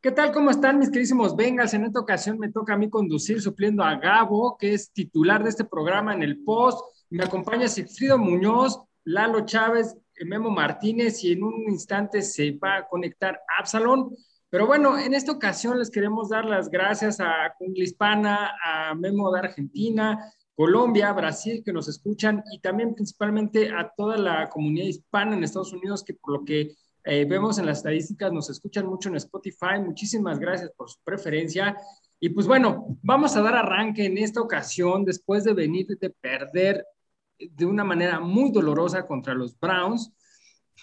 ¿Qué tal? ¿Cómo están mis queridísimos Bengals? En esta ocasión me toca a mí conducir supliendo a Gabo, que es titular de este programa en el post. Me acompaña Sigfrido Muñoz, Lalo Chávez, Memo Martínez y en un instante se va a conectar Absalón. Pero bueno, en esta ocasión les queremos dar las gracias a Cungla Hispana, a Memo de Argentina, Colombia, Brasil, que nos escuchan y también principalmente a toda la comunidad hispana en Estados Unidos, que por lo que eh, vemos en las estadísticas nos escuchan mucho en Spotify. Muchísimas gracias por su preferencia. Y pues bueno, vamos a dar arranque en esta ocasión después de venir de perder de una manera muy dolorosa contra los Browns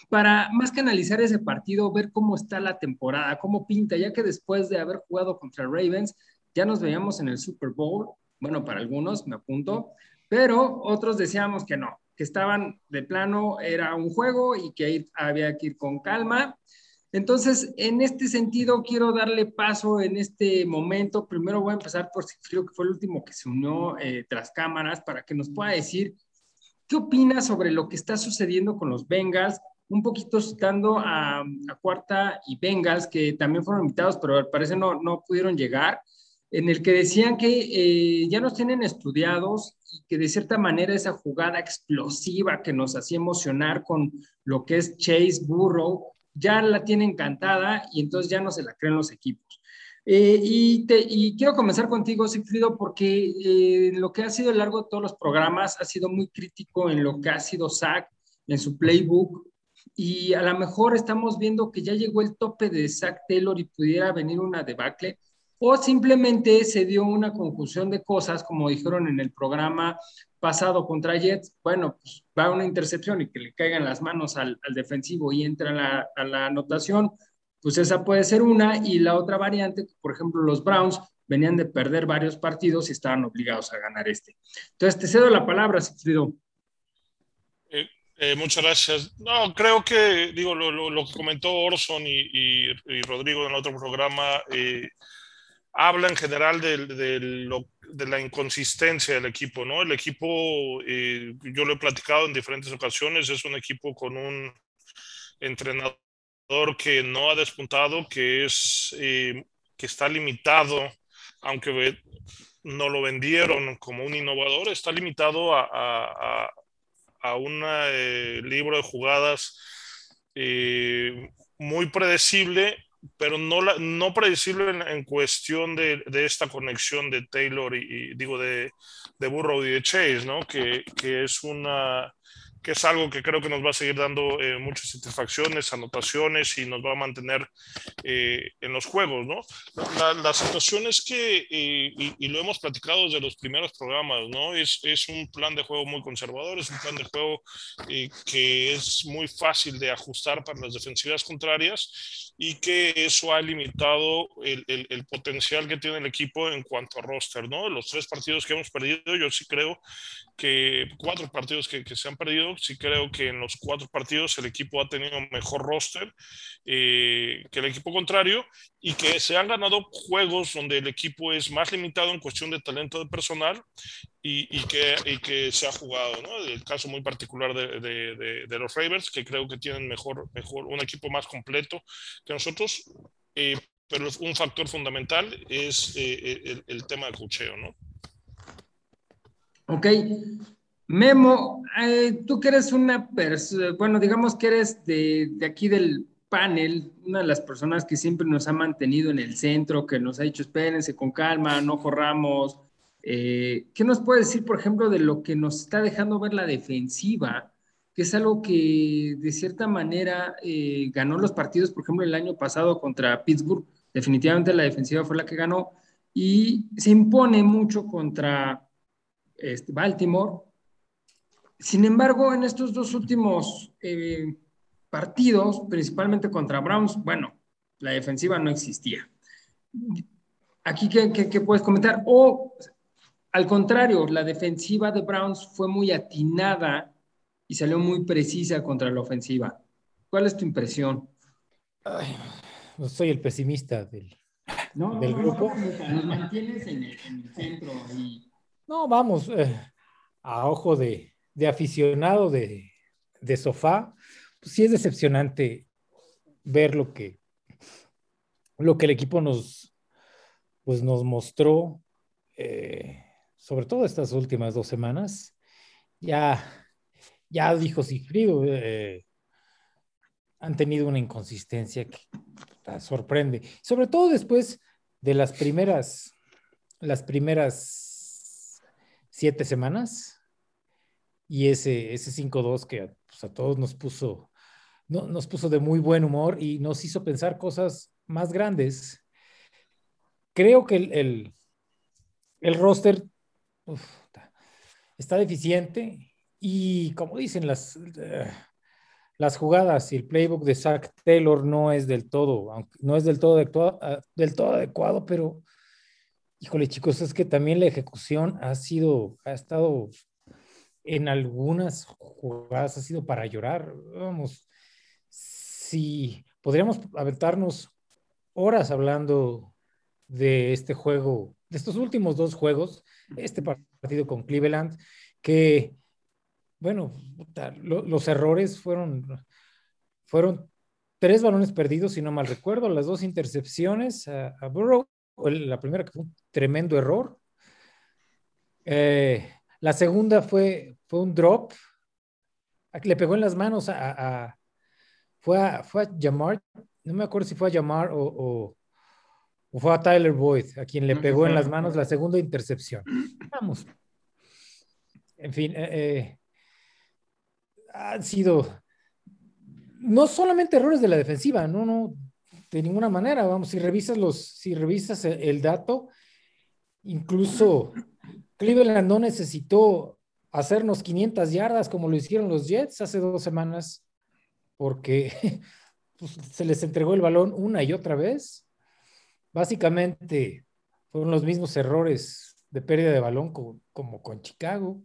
para más que analizar ese partido, ver cómo está la temporada, cómo pinta, ya que después de haber jugado contra Ravens, ya nos veíamos en el Super Bowl, bueno, para algunos me apunto, pero otros decíamos que no, que estaban de plano, era un juego y que había que ir con calma. Entonces, en este sentido, quiero darle paso en este momento. Primero voy a empezar por Sigfrido, que fue el último que se unió eh, tras cámaras, para que nos pueda decir qué opina sobre lo que está sucediendo con los Bengals, un poquito citando a, Cuarta y Bengals, que también fueron invitados, pero al parecer no, no pudieron llegar en el que decían que eh, ya nos tienen estudiados y que de cierta manera esa jugada explosiva que nos hacía emocionar con lo que es Chase Burrow, ya la tienen encantada y entonces ya no se la creen los equipos. Eh, y, te, y, quiero comenzar contigo, Sigfrido, porque eh, lo que ha sido a lo largo de todos los programas ha sido muy crítico en lo que ha sido Zach, en su playbook, y a lo mejor estamos viendo que ya llegó el tope de Zach Taylor y pudiera venir una debacle o simplemente se dio una confusión de cosas, como dijeron en el programa pasado contra Jets, bueno, pues va una intercepción y que le caigan las manos al, defensivo y entra a la, anotación, pues esa puede ser una, y la otra variante, por ejemplo, los Browns venían de perder varios partidos y estaban obligados a ganar este. Entonces, te cedo la palabra, Sigfrido. Eh, eh, muchas gracias. No, creo que, digo, lo, que comentó Orson y, Rodrigo en el otro programa, eh, habla en general de, de, la inconsistencia del equipo, ¿no? El equipo, eh, yo lo he platicado en diferentes ocasiones, es un equipo con un entrenador que no ha despuntado, que es eh, que está limitado, aunque no lo vendieron como un innovador, está limitado a, a, a un eh, libro de jugadas muy predecible pero no, la, no predecible en, cuestión de, de, esta conexión de Taylor y, digo de, de, Burrow y de Chase, ¿no? Que, que es una que es algo que creo que nos va a seguir dando eh, muchas satisfacciones, anotaciones y nos va a mantener eh, en los juegos, ¿no? La, situación es que, eh, y, lo hemos platicado desde los primeros programas, ¿no? Es, es un plan de juego muy conservador, es un plan de juego que es muy fácil de ajustar para las defensivas contrarias y que eso ha limitado el, el, el potencial que tiene el equipo en cuanto a roster, ¿no? Los tres partidos que hemos perdido, yo sí creo que cuatro partidos que, que se han perdido, sí creo que en los cuatro partidos el equipo ha tenido mejor roster eh, que el equipo contrario y que se han ganado juegos donde el equipo es más limitado en cuestión de talento de personal y, y, que, y que, se ha jugado, ¿no? El caso muy particular de, de, de, los Ravens, que creo que tienen mejor, mejor, un equipo más completo que nosotros, eh, pero un factor fundamental es eh, el, el, tema de cocheo, ¿no? Ok, Memo, eh, tú que eres una persona, bueno, digamos que eres de, aquí del panel, una de las personas que siempre nos ha mantenido en el centro, que nos ha dicho, espérense con calma, no corramos. Eh, ¿Qué nos puede decir, por ejemplo, de lo que nos está dejando ver la defensiva? Que es algo que de cierta manera eh, ganó los partidos, por ejemplo, el año pasado contra Pittsburgh. Definitivamente la defensiva fue la que ganó y se impone mucho contra este, Baltimore sin embargo, en estos dos últimos eh, partidos, principalmente contra Browns, bueno, la defensiva no existía. Aquí, ¿qué, puedes comentar? O, al contrario, la defensiva de Browns fue muy atinada y salió muy precisa contra la ofensiva. ¿Cuál es tu impresión? no soy el pesimista del, del grupo. nos mantienes en el, centro. No, vamos, eh, a ojo de, de aficionado de, de sofá, pues sí es decepcionante ver lo que, lo que el equipo nos, pues nos mostró, eh, sobre todo estas últimas dos semanas, ya, ya dijo Sigfrido, eh, han tenido una inconsistencia que sorprende, sobre todo después de las primeras, las primeras siete semanas y ese, ese 5-2 que pues, a todos nos puso, no, nos puso de muy buen humor y nos hizo pensar cosas más grandes. Creo que el, el, roster está deficiente y como dicen las, eh, las jugadas y el playbook de Zach Taylor no es del todo, no es del todo, adecuado, ah, del todo adecuado, pero híjole chicos, es que también la ejecución ha sido, ha estado en algunas jugadas, ha sido para llorar. Vamos, si podríamos aventarnos horas hablando de este juego, de estos últimos dos juegos, este partido con Cleveland, que bueno, los errores fueron, fueron tres balones perdidos, si no mal recuerdo, las dos intercepciones a, Burrow, la primera que fue un tremendo error. Eh, la segunda fue, fue un drop, le pegó en las manos a, fue a, fue a Jamar, no me acuerdo si fue a Jamar o, o, fue a Tyler Boyd, a quien le pegó en las manos la segunda intercepción. Vamos. En fin, eh, eh han sido no solamente errores de la defensiva, no, no, de ninguna manera. Vamos, si revisas los, si revisas el, dato, incluso Cleveland no necesitó hacernos 500 yardas como lo hicieron los Jets hace dos semanas, porque pues, se les entregó el balón una y otra vez. Básicamente fueron los mismos errores de pérdida de balón como con Chicago.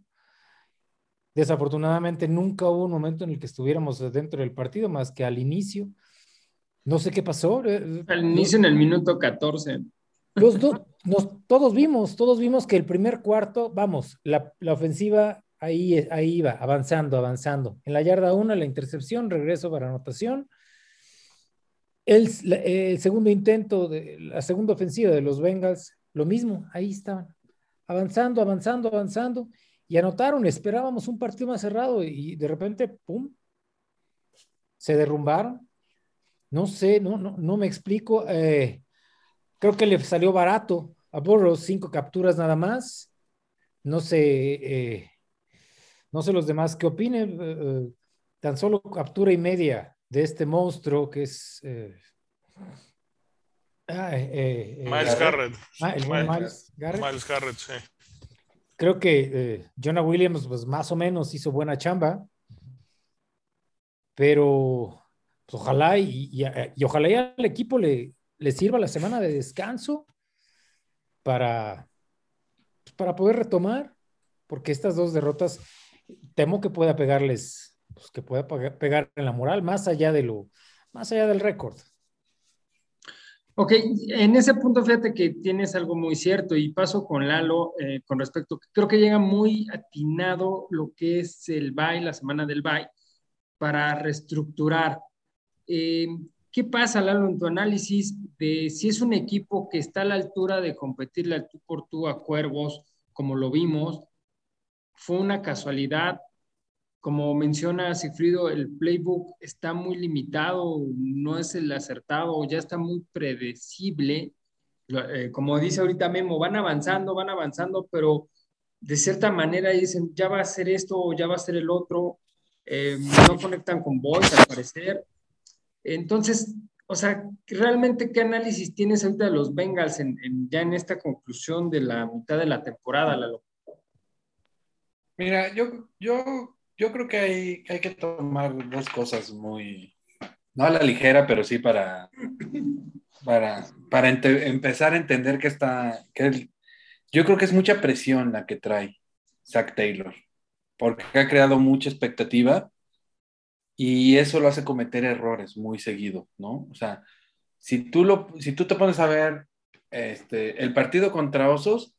Desafortunadamente nunca hubo un momento en el que estuviéramos dentro del partido más que al inicio. No sé qué pasó. Eh, al inicio en el minuto 14. Los dos, todos vimos, todos vimos que el primer cuarto, vamos, la, ofensiva ahí, ahí iba, avanzando, avanzando. En la yarda 1, la intercepción, regreso para anotación. El, segundo intento, de, la segunda ofensiva de los Bengals, lo mismo, ahí estaban, avanzando, avanzando, avanzando y anotaron, esperábamos un partido más cerrado y de repente, ¡pum!, se derrumbaron. No sé, no, no, no me explico. Eh, creo que le salió barato a Burroughs, cinco capturas nada más. No sé, eh, no sé los demás qué opinen. Eh, tan solo captura y media de este monstruo que es... Ah, Miles Garrett. Miles Garrett. Miles Garrett, sí creo que eh, Jonah Williams, pues más o menos hizo buena chamba, pero pues, ojalá y, ojalá ya al equipo le, le, sirva la semana de descanso para, pues, para poder retomar, porque estas dos derrotas temo que pueda pegarles, pues que pueda pegar en la moral, más allá de lo, más allá del récord. Ok, en ese punto fíjate que tienes algo muy cierto y paso con Lalo eh, con respecto, creo que llega muy atinado lo que es el BAI, la semana del BAI, para reestructurar. Eh, ¿Qué pasa, Lalo, en tu análisis de si es un equipo que está a la altura de competirle al tú por tú a Cuervos, como lo vimos? ¿Fue una casualidad? Como menciona Sigfrido, el playbook está muy limitado, no es el acertado, ya está muy predecible. Eh, como dice ahorita Memo, van avanzando, van avanzando, pero de cierta manera dicen, ya va a ser esto o ya va a ser el otro. Eh, no conectan con voice, al parecer. Entonces, o sea, realmente, ¿qué análisis tienes ahorita de los Bengals en, ya en esta conclusión de la mitad de la temporada, Lalo? Mira, yo, yo yo creo que hay, hay que tomar dos cosas muy, no a la ligera, pero sí para, para, para empezar a entender que está, que yo creo que es mucha presión la que trae Zach Taylor, porque ha creado mucha expectativa y eso lo hace cometer errores muy seguido, ¿no? O sea, si tú, lo, si tú te pones a ver este, el partido contra Osos,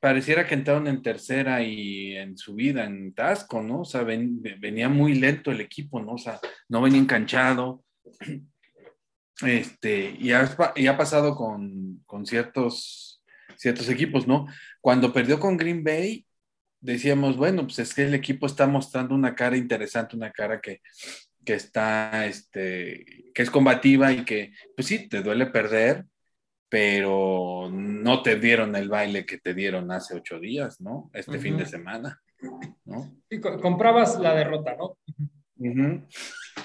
pareciera que entraron en tercera y en subida, en Tasco, ¿no? O sea, venía muy lento el equipo, ¿no? O sea, no venía enganchado. Este, y ha, y ha pasado con, con ciertos, ciertos equipos, ¿no? Cuando perdió con Green Bay, decíamos, bueno, pues es que el equipo está mostrando una cara interesante, una cara que, que está, este, que es combativa y que, pues sí, te duele perder, pero no te dieron el baile que te dieron hace ocho días, ¿no? Este fin de semana, ¿no? Y comprabas la derrota, ¿no?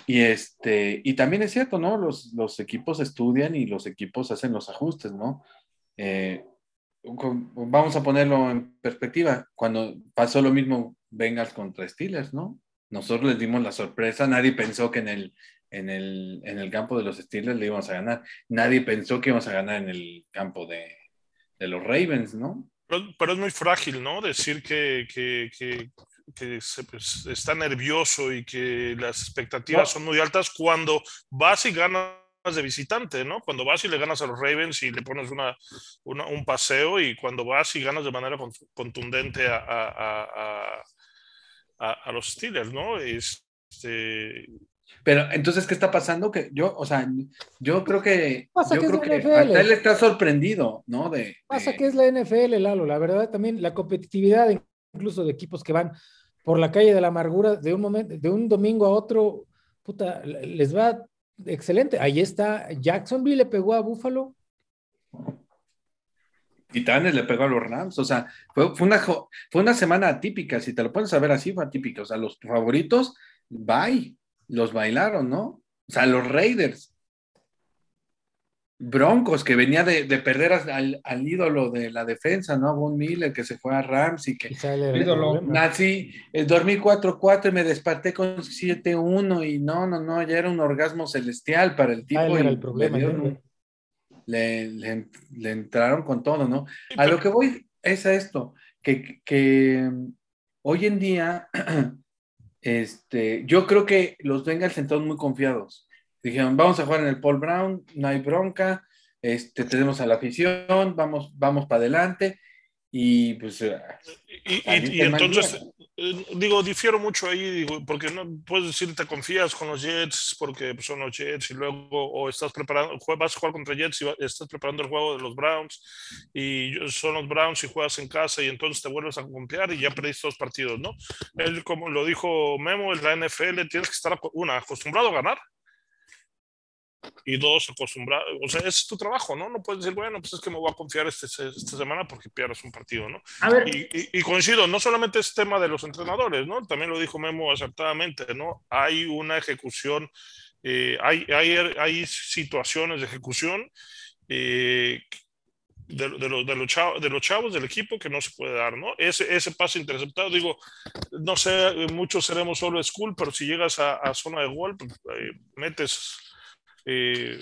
Y este, y también es cierto, ¿no? Los, los, equipos estudian y los equipos hacen los ajustes, ¿no? Eh, vamos a ponerlo en perspectiva. Cuando pasó lo mismo Bengals contra Steelers, ¿no? Nosotros les dimos la sorpresa, nadie pensó que en el, en el, en el campo de los Steelers le íbamos a ganar. Nadie pensó que íbamos a ganar en el campo de, de los Ravens, ¿no? Pero, es muy frágil, ¿no? Decir que, que, que, que se, pues, está nervioso y que las expectativas son muy altas cuando vas y ganas de visitante, ¿no? Cuando vas y le ganas a los Ravens y le pones una, una un paseo y cuando vas y ganas de manera contundente a, a, a, a los Steelers, ¿no? Este, pero entonces, ¿qué está pasando? Que yo, o sea, yo creo que, yo creo que él está sorprendido, ¿no? De, Pasa que es la NFL, Lalo, la verdad también la competitividad incluso de equipos que van por la calle de la amargura de un momento, de un domingo a otro, puta, les va excelente. Ahí está, Jacksonville le pegó a Buffalo. Titanes le pegó a los Rams, o sea, fue, fue, una, fue una semana atípica, si te lo puedes saber así, fue atípica, o sea, los favoritos, bye los bailaron, ¿no? O sea, los Raiders. Broncos, que venía de, perder al, ídolo de la defensa, ¿no? A Von Miller, que se fue a Rams y que... ídolo. Nací, eh, dormí 4-4 y me desperté con 7-1 y no, no, no, ya era un orgasmo celestial para el tipo. era el problema. Le, le, entraron con todo, ¿no? A lo que voy es a esto, que, que hoy en día Este, yo creo que los Bengals entraron muy confiados. Dijeron, vamos a jugar en el Paul Brown, no hay bronca, este, tenemos a la afición, vamos, vamos para adelante. Y pues. Y, entonces, eh, digo, difiero mucho ahí, digo, porque no puedes decir te confías con los Jets porque son los Jets y luego o estás preparando, vas a jugar contra Jets y estás preparando el juego de los Browns y son los Browns y juegas en casa y entonces te vuelves a confiar y ya perdiste dos partidos, ¿no? Él, como lo dijo Memo, en la NFL tienes que estar, una, acostumbrado a ganar y dos, acostumbrados, o sea, es tu trabajo, ¿no? No puedes decir, bueno, pues es que me voy a confiar este, esta semana porque pierdes un partido, ¿no? A ver. Y, coincido, no solamente es tema de los entrenadores, ¿no? También lo dijo Memo acertadamente, ¿no? Hay una ejecución, eh, hay, hay, hay, situaciones de ejecución eh, de, de, los, de, los chavos, de los chavos del equipo que no se puede dar, ¿no? Ese, ese pase interceptado, digo, no sé, muchos seremos solo school, pero si llegas a, zona de gol, pues, eh, metes eh,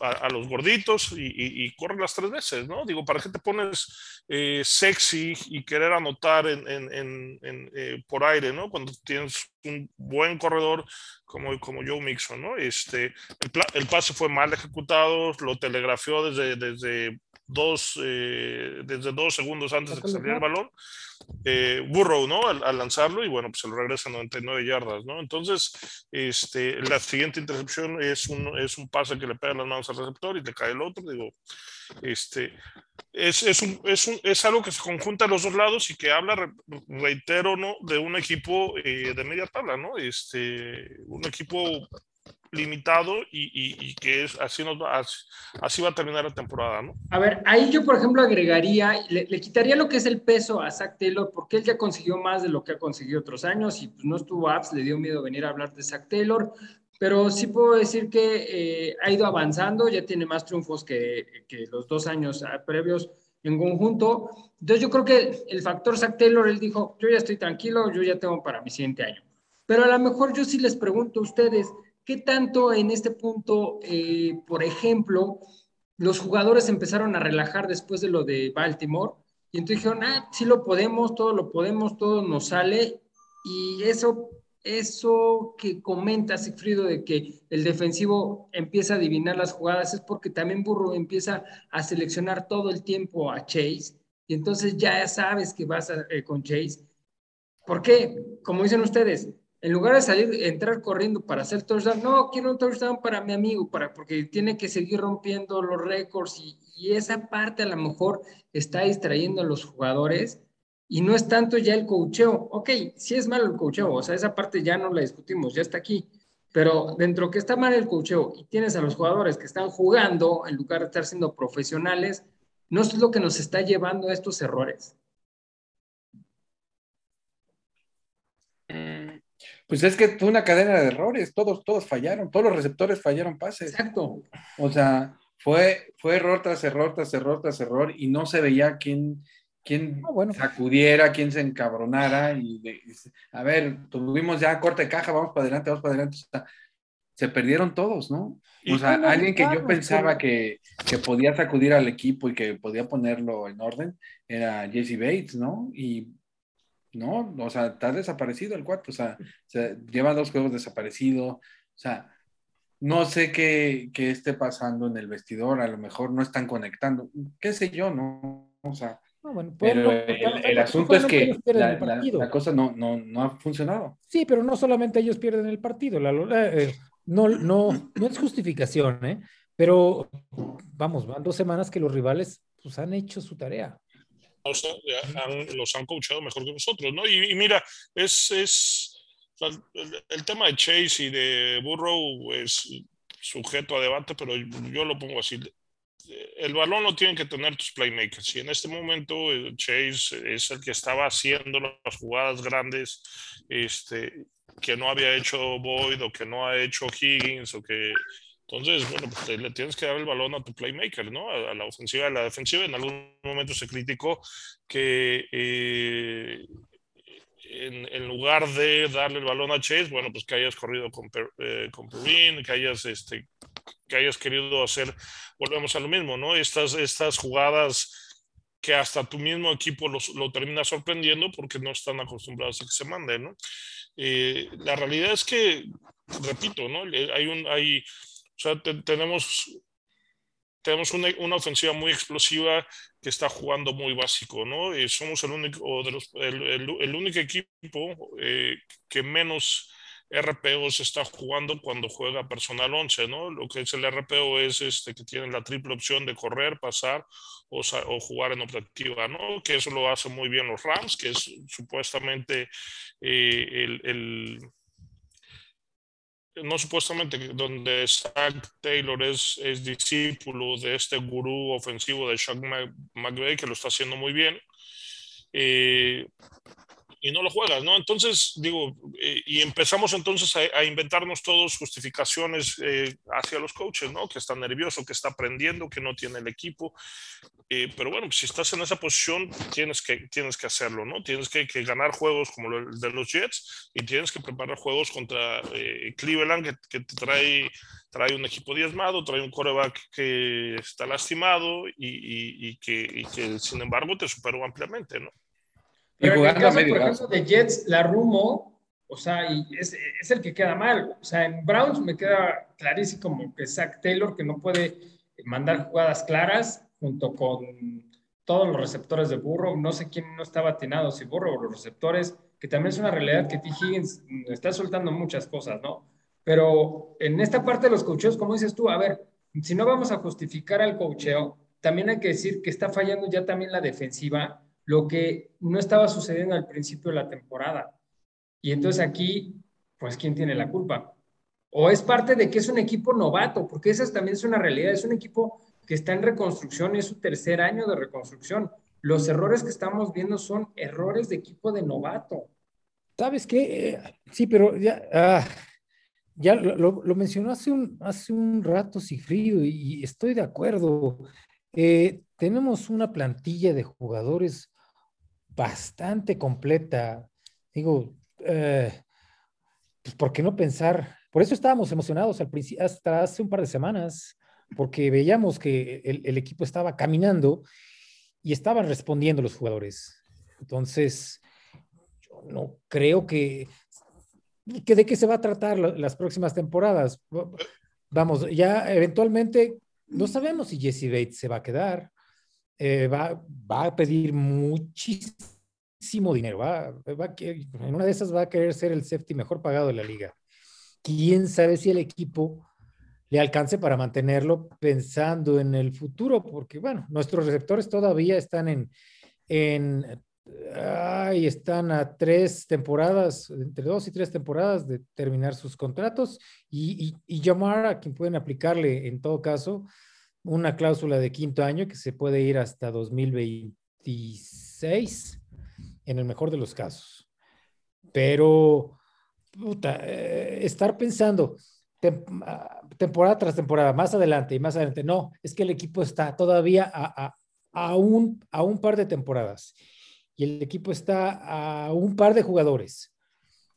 a, los gorditos y, y, corren las tres veces, ¿no? Digo, ¿para qué te pones eh, sexy y querer anotar en, en, en, eh, por aire, ¿no? Cuando tienes un buen corredor como, como Joe Mixon, ¿no? Este, el, el pase fue mal ejecutado, lo telegrafió desde, desde dos, eh, desde dos segundos antes de que saliera el balón. Eh, Burrow, ¿no? Al, lanzarlo y bueno, pues se lo regresa a 99 yardas, ¿no? Entonces, este, la siguiente intercepción es un, es un pase que le pega las manos al receptor y te cae el otro, digo, este, es, es, un, es, un, es algo que se conjunta a los dos lados y que habla, reitero, ¿no? De un equipo eh, de media tabla, ¿no? Este, un equipo limitado y, que es así nos va, así, va a terminar la temporada, ¿no? A ver, ahí yo por ejemplo agregaría, le, quitaría lo que es el peso a Zach Taylor porque él ya consiguió más de lo que ha conseguido otros años y pues no estuvo apps, le dio miedo venir a hablar de Zach Taylor, pero sí puedo decir que eh, ha ido avanzando, ya tiene más triunfos que, que los dos años ah, previos en conjunto. Entonces yo creo que el factor Zach Taylor, él dijo, yo ya estoy tranquilo, yo ya tengo para mi siguiente año. Pero a lo mejor yo sí les pregunto a ustedes, ¿Qué tanto en este punto, eh, por ejemplo, los jugadores empezaron a relajar después de lo de Baltimore? Y entonces dijeron, ah, sí lo podemos, todo lo podemos, todo nos sale. Y eso, eso que comenta Sigfrido de que el defensivo empieza a adivinar las jugadas es porque también Burro empieza a seleccionar todo el tiempo a Chase. Y entonces ya sabes que vas eh, con Chase. ¿Por qué? Como dicen ustedes, En lugar de salir, entrar corriendo para hacer touchdown, no, quiero un touchdown para mi amigo, para, porque tiene que seguir rompiendo los récords y, y esa parte a lo mejor está distrayendo a los jugadores y no es tanto ya el cocheo. Ok, sí es malo el cocheo, o sea, esa parte ya no la discutimos, ya está aquí. Pero dentro que está mal el cocheo y tienes a los jugadores que están jugando en lugar de estar siendo profesionales, ¿no es lo que nos está llevando a estos errores? Mm, pues es que fue una cadena de errores, todos, todos fallaron, todos los receptores fallaron pases. Exacto. O sea, fue, fue error tras error, tras error, tras error, y no se veía quién, quién Ah, sacudiera, quién se encabronara. Y, de- y se- a ver, tuvimos ya corte de caja, vamos para adelante, vamos para adelante. O sea, se perdieron todos, ¿no? O sea, No, alguien que yo pensaba que, que podía sacudir al equipo y que podía ponerlo en orden era Jesse Bates, ¿no? Y no, o sea, está desaparecido el cuarto, o sea, se- lleva dos juegos desaparecido, o sea, no sé qué, qué esté pasando en el vestidor, a lo mejor no están conectando, qué sé yo, ¿no? O sea, No, bueno, pero no, el, el asunto es que la, la- la cosa no, no, no ha funcionado. Sí, pero no solamente ellos pierden el partido, Lalo, eh, eh, no, no, no es justificación, ¿eh? Pero vamos, van dos semanas que los rivales pues, han hecho su tarea. o sea, han- los han coachado mejor que nosotros, ¿no? Y, y mira, es, es o sea, el, el tema de Chase y de Burrow es sujeto a debate, pero yo lo pongo así. El balón lo tienen que tener tus playmakers. Y en este momento eh, Chase es el que estaba haciendo las jugadas grandes este, que no había hecho Boyd o que no ha hecho Higgins o que entonces, bueno, pues te- le tienes que dar el balón a tu playmaker, ¿no? A, la ofensiva, a la defensiva. En algún momento se criticó que eh, en, lugar de darle el balón a Chase, bueno, pues que hayas corrido con, eh, con Perrine, que hayas, este, que hayas querido hacer, volvemos a lo mismo, ¿no? Estas, estas jugadas que hasta tu mismo equipo los- lo termina sorprendiendo porque no están acostumbrados a que se mande, ¿no? Eh, la realidad es que, repito, ¿no? Hay un, hay, o sea, te- tenemos, tenemos una, una ofensiva muy explosiva que está jugando muy básico, ¿no? Eh, somos el único, de los, el, el- el único equipo eh, que menos RPOs está jugando cuando juega personal 11, ¿no? Lo que es el RPO es este que tiene la triple opción de correr, pasar o, jugar en optativa, ¿no? Que eso lo hacen muy bien los Rams, que es supuestamente eh, el, el- no supuestamente, donde Zach Taylor es, es discípulo de este gurú ofensivo de Sean Mc- McVay, que lo está haciendo muy bien, eh, y no lo juegas, ¿no? Entonces, digo, eh, y empezamos entonces a, a inventarnos todos justificaciones eh, hacia los coaches, ¿no? Que está nervioso, que está aprendiendo, que no tiene el equipo. Eh, pero bueno, si estás en esa posición, tienes que, tienes que hacerlo, ¿no? Tienes que, que ganar juegos como el de los Jets y tienes que preparar juegos contra eh, Cleveland, que, que te trae, trae un equipo diezmado, trae un coreback que está lastimado y, y- y que, y que, sin embargo, te superó ampliamente, ¿no? Y Pero en el caso, medio por ejemplo, de Jets, la Rumo, o sea, y es, es el que queda mal. O sea, en Browns me queda clarísimo como que Zach Taylor, que no puede mandar jugadas claras junto con todos los receptores de Burrow. No sé quién no estaba atinado, si Burrow o los receptores, que también es una realidad que T. Higgins está soltando muchas cosas, ¿no? Pero en esta parte de los cocheos, como dices tú, a ver, si no vamos a justificar al cocheo, también hay que decir que está fallando ya también la defensiva, lo que no estaba sucediendo al principio de la temporada. Y entonces aquí, pues, ¿quién tiene la culpa? O es parte de que es un equipo novato, porque esa también es una realidad, es un equipo que está en reconstrucción, es su tercer año de reconstrucción. Los errores que estamos viendo son errores de equipo de novato. ¿Sabes qué? Eh, sí, pero ya, ah, ya lo, lo- mencionó hace un, hace un rato Sigfrido y estoy de acuerdo. Eh, tenemos una plantilla de jugadores bastante completa. Digo, eh, pues, ¿por qué no pensar? Por eso estábamos emocionados al principio, hasta hace un par de semanas, porque veíamos que el, el equipo estaba caminando y estaban respondiendo los jugadores. Entonces, yo no creo que, que de qué se va a tratar la- las próximas temporadas. Vamos, ya eventualmente no sabemos si Jesse Bates se va a quedar. Eh, va, va a pedir muchísimo dinero. Va, va, en una de esas va a querer ser el safety mejor pagado de la liga. ¿Quién sabe si el equipo le alcance para mantenerlo pensando en el futuro? Porque, bueno, nuestros receptores todavía están en, en Ay, están a tres temporadas, entre dos y tres temporadas de terminar sus contratos y, y, llamar a quien pueden aplicarle en todo caso una cláusula de quinto año que se puede ir hasta 2026 en el mejor de los casos. Pero, puta, eh, estar pensando ah, temporada tras temporada, más adelante y más adelante, no, es que el equipo está todavía a, a, un, a un par de temporadas y el equipo está a un par de jugadores.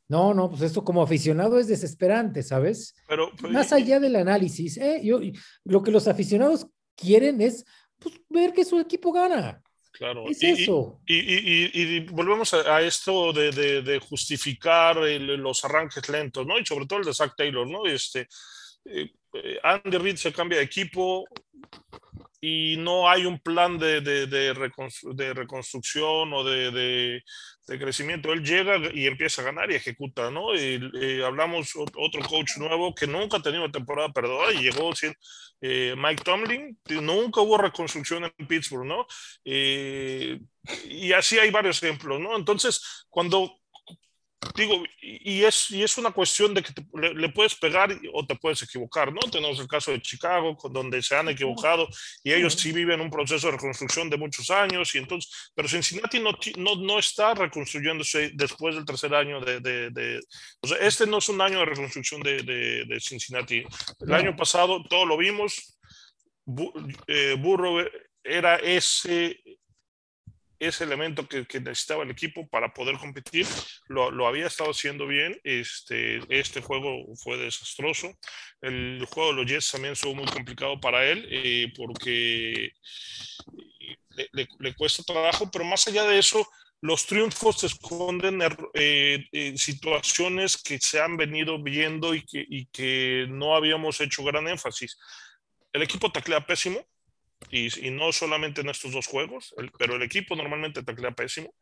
No, no, pues esto como aficionado es desesperante, ¿sabes? Pero, pues, más allá del análisis, ¿eh? yo, lo que los aficionados quieren es pues, ver que su equipo gana. Claro. Es eso. Y, volvemos a, esto de, justificar los arranques lentos, ¿no? Y sobre todo el de Zach Taylor, ¿no? Este, eh, eh, Andy Reid se cambia de equipo, y no hay un plan de, de, de, reconstrucción o de, crecimiento. Él llega y empieza a ganar y ejecuta, ¿no? Y, hablamos otro coach nuevo que nunca ha tenido temporada perdida y llegó eh, Mike Tomlin, nunca hubo reconstrucción en Pittsburgh, ¿no? Eh, y así hay varios ejemplos, ¿no? Entonces, cuando digo, y es, y es una cuestión de que le, puedes pegar o te puedes equivocar, ¿no? Tenemos el caso de Chicago, donde se han equivocado y ellos sí viven un proceso de reconstrucción de muchos años, y entonces, pero Cincinnati no, no, no está reconstruyéndose después del tercer año de, de, o sea, este no es un año de reconstrucción de, de Cincinnati. El año pasado todo lo vimos, eh, Burro era ese ese elemento que, necesitaba el equipo para poder competir. Lo, lo, había estado haciendo bien. Este, este juego fue desastroso. El juego de los Jets también fue muy complicado para él eh, porque le, le, cuesta trabajo, pero más allá de eso, los triunfos esconden eh, eh, situaciones que se han venido viendo y que, y que no habíamos hecho gran énfasis. El equipo taclea pésimo, y, no solamente en estos dos juegos, pero el equipo normalmente taclea pésimo.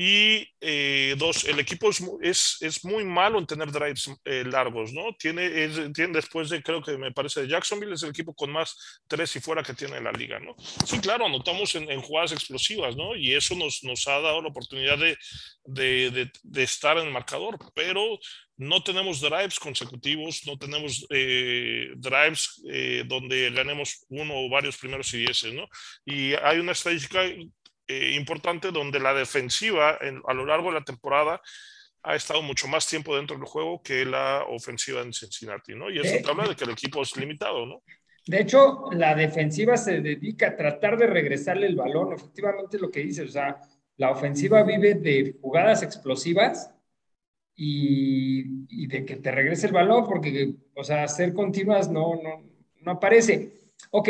Y eh, dos, el equipo es, es, es, muy malo en tener drives eh, largos, ¿no? Tiene, tiene, después de, creo que me parece, de Jacksonville, es el equipo con más tres y fuera que tiene la liga, ¿no? Sí, claro, anotamos en, en jugadas explosivas, ¿no? Y eso nos, nos ha dado la oportunidad de, de, de, de, estar en el marcador, pero no tenemos drives consecutivos, no tenemos eh, drives eh, donde ganemos uno o varios primeros y dieces, ¿no? Y hay una estadística eh, importante donde la defensiva a lo largo de la temporada ha estado mucho más tiempo dentro del juego que la ofensiva en Cincinnati, ¿no? Y eso habla de que el equipo es limitado, ¿no? De hecho, la defensiva se dedica a tratar de regresarle el balón, efectivamente lo que dice, o sea, la ofensiva vive de jugadas explosivas y, de que te regrese el balón, porque, o sea, hacer continuas no, no, no aparece. Ok,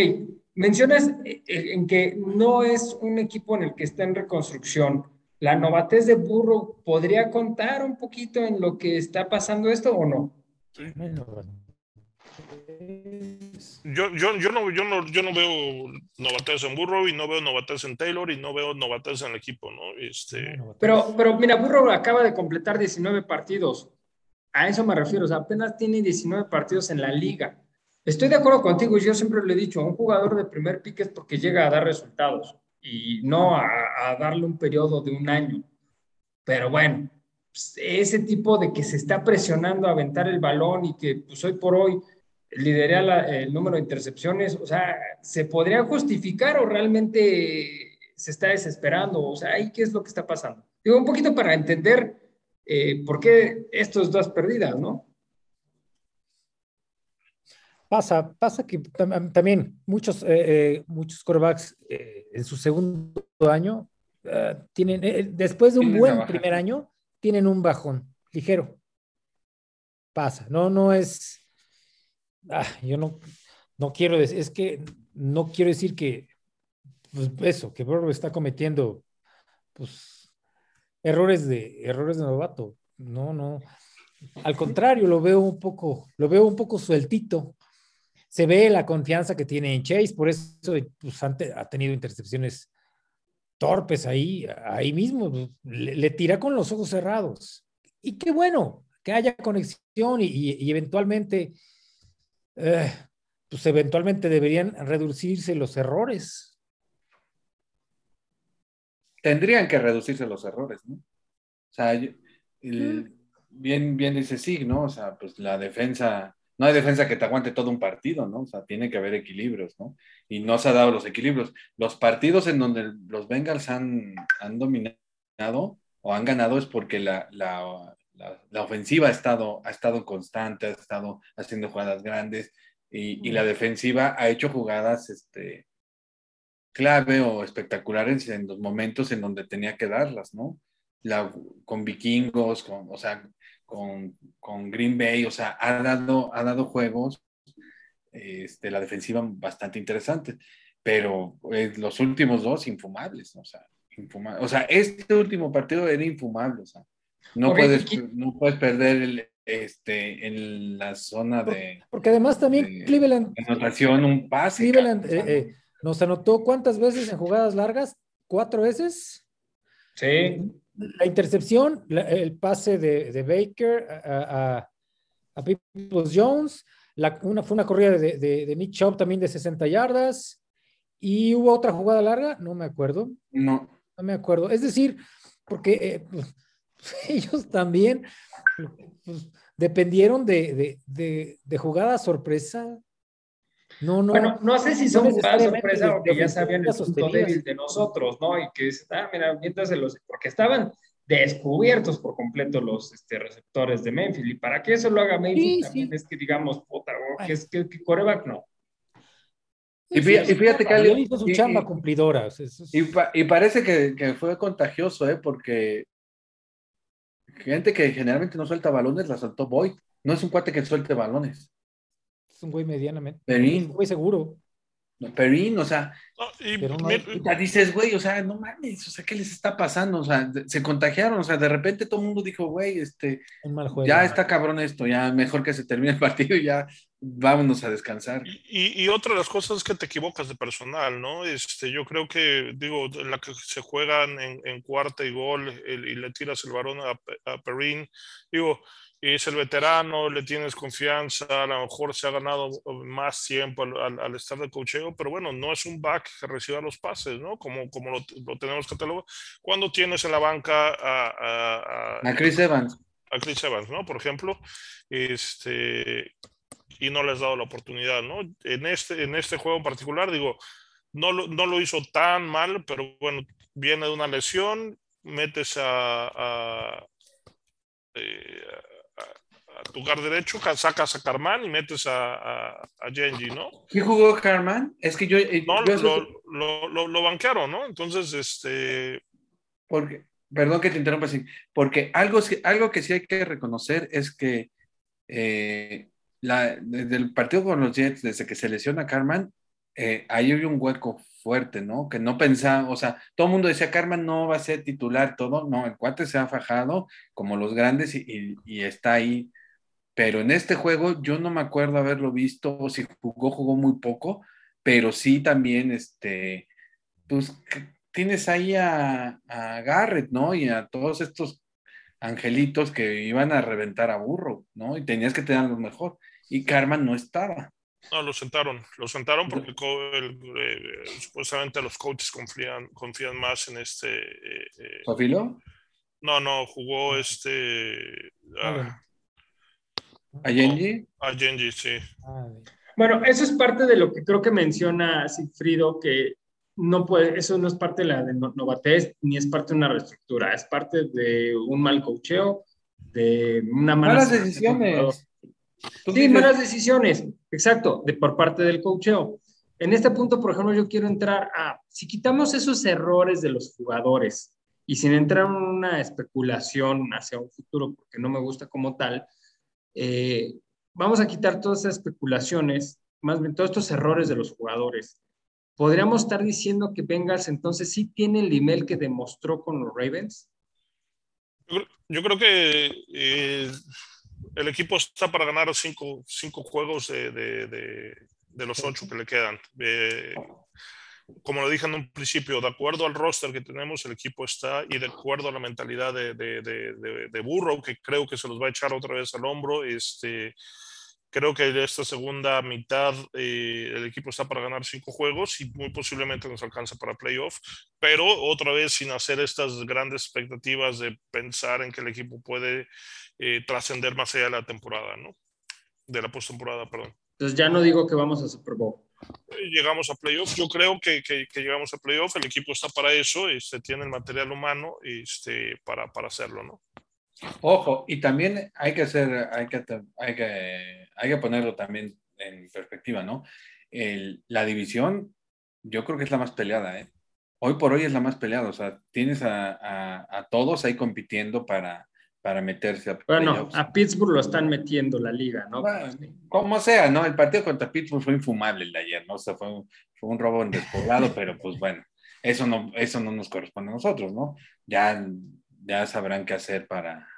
mencionas eh, eh, en que no es un equipo en el que está en reconstrucción. ¿La novatez de Burro podría contar un poquito en lo que está pasando esto o no? Sí. Yo, yo, yo, no, yo, no, yo no veo novatez en Burrow y no veo novatez en Taylor y no veo novatez en el equipo, ¿no? Este... Pero, pero mira, Burrow acaba de completar 19 partidos. A eso me refiero, o sea, apenas tiene 19 partidos en la liga. Estoy de acuerdo contigo, yo siempre le he dicho, un jugador de primer pique es porque llega a dar resultados y no a, a darle un periodo de un año. Pero bueno, pues, ese tipo de que se está presionando a aventar el balón y que pues hoy por hoy lidera el número de intercepciones, o sea, ¿se podría justificar o realmente se está desesperando? O sea, ¿ahí qué es lo que está pasando? Digo, un poquito para entender eh, por qué estos dos perdidas, ¿no? Pasa, pasa que también muchos, eh, eh, muchos quarterbacks en su segundo año tienen, después de un buen primer año, tienen un bajón ligero. Pasa, no, no es, ah, yo no, no quiero decir, es que no quiero decir que, pues eso, que Burrow está cometiendo, pues, errores de, errores de novato. No, no. Al contrario, lo veo un poco, lo veo un poco sueltito. Se ve la confianza que tiene en Chase, por eso pues, ha tenido intercepciones torpes ahí, ahí mismo, le, tira con los ojos cerrados. Y qué bueno que haya conexión y, eventualmente, eh, pues eventualmente deberían reducirse los errores. Tendrían que reducirse los errores, ¿no? O sea, bien, bien dice sí, ¿no? O sea, pues la defensa no hay defensa que te aguante todo un partido, ¿no? O sea, tiene que haber equilibrios, ¿no? Y no se ha dado los equilibrios. Los partidos en donde los Bengals han, han dominado o han ganado es porque la, la, la, ofensiva ha estado, ha estado constante, ha estado haciendo jugadas grandes y, y la defensiva ha hecho jugadas este, clave o espectaculares en los momentos en donde tenía que darlas, ¿no? La, con vikingos, con, o sea, con, Green Bay, o sea, ha dado, ha dado juegos, este, la defensiva bastante interesante, pero eh, los últimos dos infumables, o sea, o sea, este último partido era infumable, o sea, no, puedes, no puedes perder el, este, en la zona de... Porque además también Cleveland... Anotación, un pase. Cleveland eh, eh, nos anotó cuántas veces en jugadas largas, cuatro veces. Sí la intercepción, el pase de, Baker a, a, Peoples Jones, una, fue una corrida de, Nick Chubb también de 60 yardas y hubo otra jugada larga, no me acuerdo. No. No me acuerdo. Es decir, porque eh, pues, ellos también pues, dependieron de, de, jugadas sorpresa no, no. Bueno, no sé si son para sorpresa porque ya sabían el punto débil de nosotros, ¿no? Y que, ah, mira, mientras los, porque estaban descubiertos por completo los este, receptores de Memphis. Y para que eso lo haga Memphis también es que digamos, puta, que es que, que coreback no. Y fíjate, que alguien hizo su chamba cumplidora. Y, parece que, que, fue contagioso, ¿eh? Porque gente que generalmente no suelta balones la soltó Boyd. No es un cuate que suelte balones es un güey medianamente. Perín. un güey seguro. No, Perín, o sea, y, dices, güey, o sea, no mames, o sea, ¿qué les está pasando? O sea, se contagiaron, o sea, de repente todo el mundo dijo, güey, este, ya está cabrón esto, ya mejor que se termine el partido y ya vámonos a descansar. Y, y, otra de las cosas es que te equivocas de personal, ¿no? Este, yo creo que, digo, la que se juegan en, en cuarta y gol y le tiras el varón a, a Perín, digo, es el veterano, le tienes confianza, a lo mejor se ha ganado más tiempo al, al, estar de cocheo, pero bueno, no es un back que reciba los pases, ¿no? Como, como lo, lo tenemos catalogado. Cuando tienes en la banca a, a, Chris Evans. A Chris Evans, ¿no? Por ejemplo, este, y no le has dado la oportunidad, ¿no? En este, en este juego en particular, digo, no lo, no lo hizo tan mal, pero bueno, viene de una lesión, metes a, a tu guard derecho, sacas a Carman y metes a, a, a Genji, ¿no? ¿Qué jugó Carman? Es que yo... Eh, no, lo, lo, lo, banquearon, ¿no? Entonces, este... Porque, perdón que te interrumpa así, porque algo, algo que sí hay que reconocer es que eh, la, desde el partido con los Jets, desde que se lesiona Carman, eh, ahí hay un hueco fuerte, ¿no? Que no pensaba, o sea, todo el mundo decía, Carman no va a ser titular, todo, no, el cuate se ha fajado como los grandes y, y está ahí pero en este juego yo no me acuerdo haberlo visto, o si jugó, jugó muy poco, pero sí también, este, pues tienes ahí a, Garrett, ¿no? Y a todos estos angelitos que iban a reventar a burro, ¿no? Y tenías que tener lo mejor. Y Carman no estaba. No, lo sentaron, lo sentaron porque eh, supuestamente los coaches confían, confían más en este. Eh, eh ¿Sofilo? No, no, jugó este. Ah, ¿A Genji? A Genji, sí. Bueno, eso es parte de lo que creo que menciona Sigfrido, que no puede, eso no es parte de la de novatez, ni es parte de una reestructura, es parte de un mal cocheo, de una mala malas decisiones. Sí, malas decisiones, exacto, de por parte del cocheo. En este punto, por ejemplo, yo quiero entrar a, si quitamos esos errores de los jugadores y sin entrar en una especulación hacia un futuro, porque no me gusta como tal, eh, vamos a quitar todas esas especulaciones, más bien todos estos errores de los jugadores. ¿Podríamos estar diciendo que Bengals entonces sí tiene el nivel que demostró con los Ravens? Yo, creo que eh, el equipo está para ganar cinco, cinco juegos de, los ocho que le quedan. Eh, como lo dije en un principio, de acuerdo al roster que tenemos, el equipo está y de acuerdo a la mentalidad de, de, de, de Burrow, que creo que se los va a echar otra vez al hombro, este, creo que en esta segunda mitad eh, el equipo está para ganar cinco juegos y muy posiblemente nos alcanza para playoff, pero otra vez sin hacer estas grandes expectativas de pensar en que el equipo puede eh, trascender más allá de la temporada, ¿no? De la postemporada, perdón. Entonces ya no digo que vamos a Super Bowl. Llegamos a playoff, yo creo que, que, llegamos a playoff, el equipo está para eso, este, tiene el material humano este, para, para hacerlo, ¿no? Ojo, y también hay que hacer, hay que, hay que, hay que ponerlo también en perspectiva, ¿no? El, la división, yo creo que es la más peleada, ¿eh? Hoy por hoy es la más peleada, o sea, tienes a, a, a todos ahí compitiendo para, para meterse a Bueno, a Pittsburgh lo están metiendo la liga, ¿no? como sea, ¿no? El partido contra Pittsburgh fue infumable el de ayer, ¿no? O sea, fue un, fue un robo en despoblado, pero pues bueno, eso no, eso no nos corresponde a nosotros, ¿no? Ya ya sabrán qué hacer para,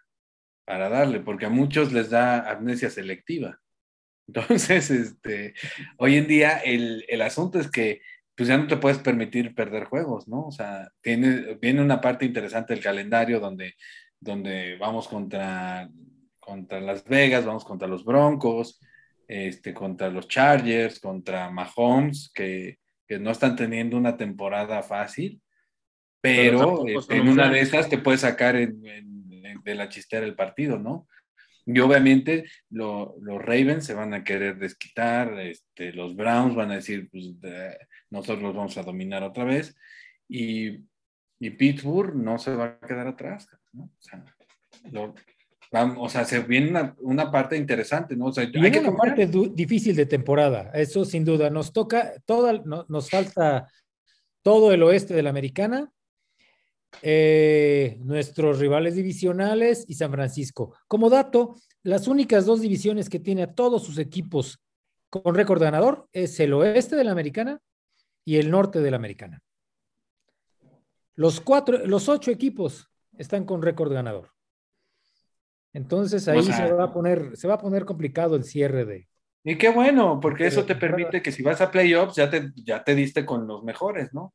para darle, porque a muchos les da amnesia selectiva. Entonces, este, hoy en día el, el asunto es que pues ya no te puedes permitir perder juegos, ¿no? O sea, tiene, viene una parte interesante del calendario donde, donde vamos contra, contra Las Vegas, vamos contra los Broncos, este, contra los Chargers, contra Mahomes, que, que no están teniendo una temporada fácil pero, este, en una de esas te puedes sacar de la chistera el partido, ¿no? Y obviamente los Ravens se van a querer desquitar, este, los Browns van a decir, pues nosotros los vamos a dominar otra vez, y, y, Pittsburgh no se va a quedar atrás, ¿no? O sea, o sea se viene una, parte interesante, ¿no? O sea, hay que una parte difícil de temporada, eso sin duda. Nos toca, toda, nos falta todo el oeste de la americana, eh, nuestros rivales divisionales y San Francisco. Como dato, las únicas dos divisiones que tiene a todos sus equipos con récord ganador es el oeste de la americana y el norte de la americana. Los cuatro, los ocho equipos están con récord ganador. Entonces ahí se va a poner, se va a poner complicado el cierre de. Y qué bueno, porque eso te permite que si vas a playoffs ya te, ya te diste con los mejores, ¿no?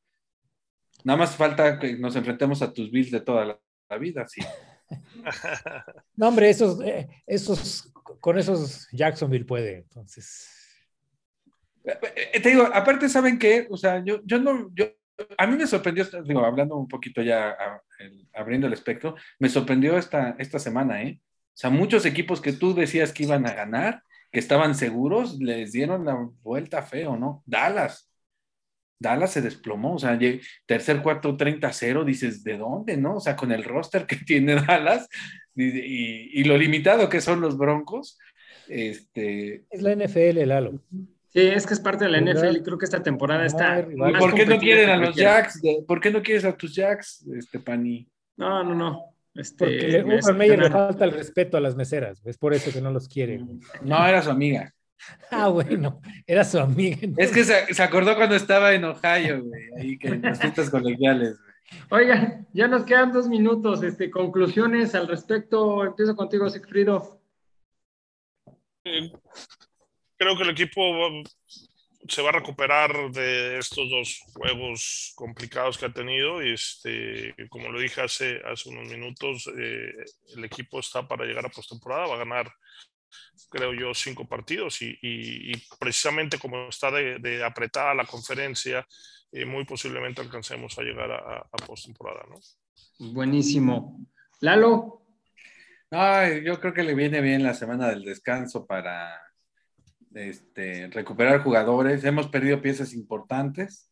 Nada más falta que nos enfrentemos a tus Bills de toda la, vida, sí. no, hombre, esos, eh, esos, con esos Jacksonville puede, entonces. Eh, te digo, aparte, ¿saben qué? O sea, yo, yo no, yo, a mí me sorprendió, digo, hablando un poquito ya, abriendo el espectro, me sorprendió esta, esta semana, ¿eh? O sea, muchos equipos que tú decías que iban a ganar, que estaban seguros, les dieron la vuelta feo, ¿no? Dallas, Dallas se desplomó, o sea, tercer cuarto 30-0, dices, ¿de dónde, no? O sea, con el roster que tiene Dallas y, lo limitado que son los Broncos. Este... Es la NFL, Lalo. Sí, es que es parte de la NFL y creo que esta temporada está. ¿Por qué no quieren a los Jacks? ¿Por qué no quieres a tus Jacks, este Pani? No, no, no. Este, Porque a le falta el respeto a las meseras, es por eso que no los quiere. No, era su amiga. Ah, bueno, era su amiga. Es que se, acordó cuando estaba en Ohio, güey, ahí que en las fiestas colegiales. Oigan, ya nos quedan dos minutos. Este, conclusiones al respecto. Empiezo contigo, Sigfrido. Creo que el equipo se va a recuperar de estos dos juegos complicados que ha tenido. Y este, como lo dije hace, hace unos minutos, eh, el equipo está para llegar a postemporada, va a ganar creo yo, cinco partidos y, precisamente como está de, apretada la conferencia, eh, muy posiblemente alcancemos a llegar a, a postemporada, ¿no? Buenísimo. Lalo. yo creo que le viene bien la semana del descanso para este, recuperar jugadores. Hemos perdido piezas importantes.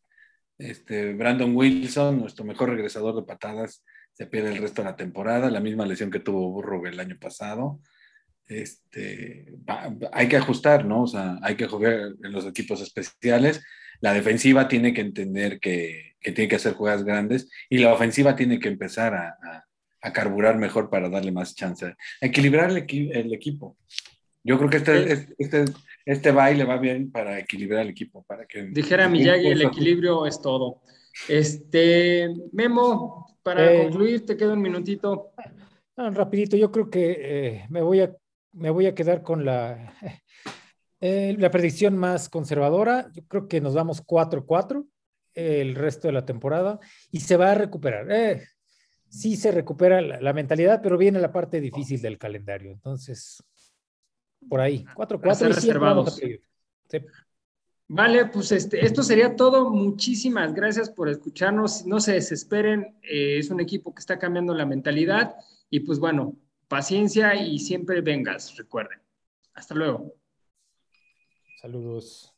Este, Brandon Wilson, nuestro mejor regresador de patadas, se pierde el resto de la temporada, la misma lesión que tuvo Burro el año pasado este, hay que ajustar, ¿no? O sea, hay que jugar en los equipos especiales. La defensiva tiene que entender que, que tiene que hacer jugadas grandes y la ofensiva tiene que empezar a, a, carburar mejor para darle más chance. A equilibrar el, el, equipo. Yo creo que este, este, este baile va bien para equilibrar el equipo. Para que, Dijera Miyagi, el equilibrio es todo. Este, Memo, para eh, concluir, te queda un minutito. rapidito, yo creo que eh, me voy a me voy a quedar con la, eh, la predicción más conservadora. Yo creo que nos vamos 4-4. el resto de la temporada y se va a recuperar. Eh, sí se recupera la, mentalidad, pero viene la parte difícil del calendario. Entonces, por ahí, 4-4 y reservados. Vale, pues este, esto sería todo. Muchísimas gracias por escucharnos. No se desesperen, eh, es un equipo que está cambiando la mentalidad y pues bueno, paciencia y siempre vengas, recuerden. Hasta luego. Saludos.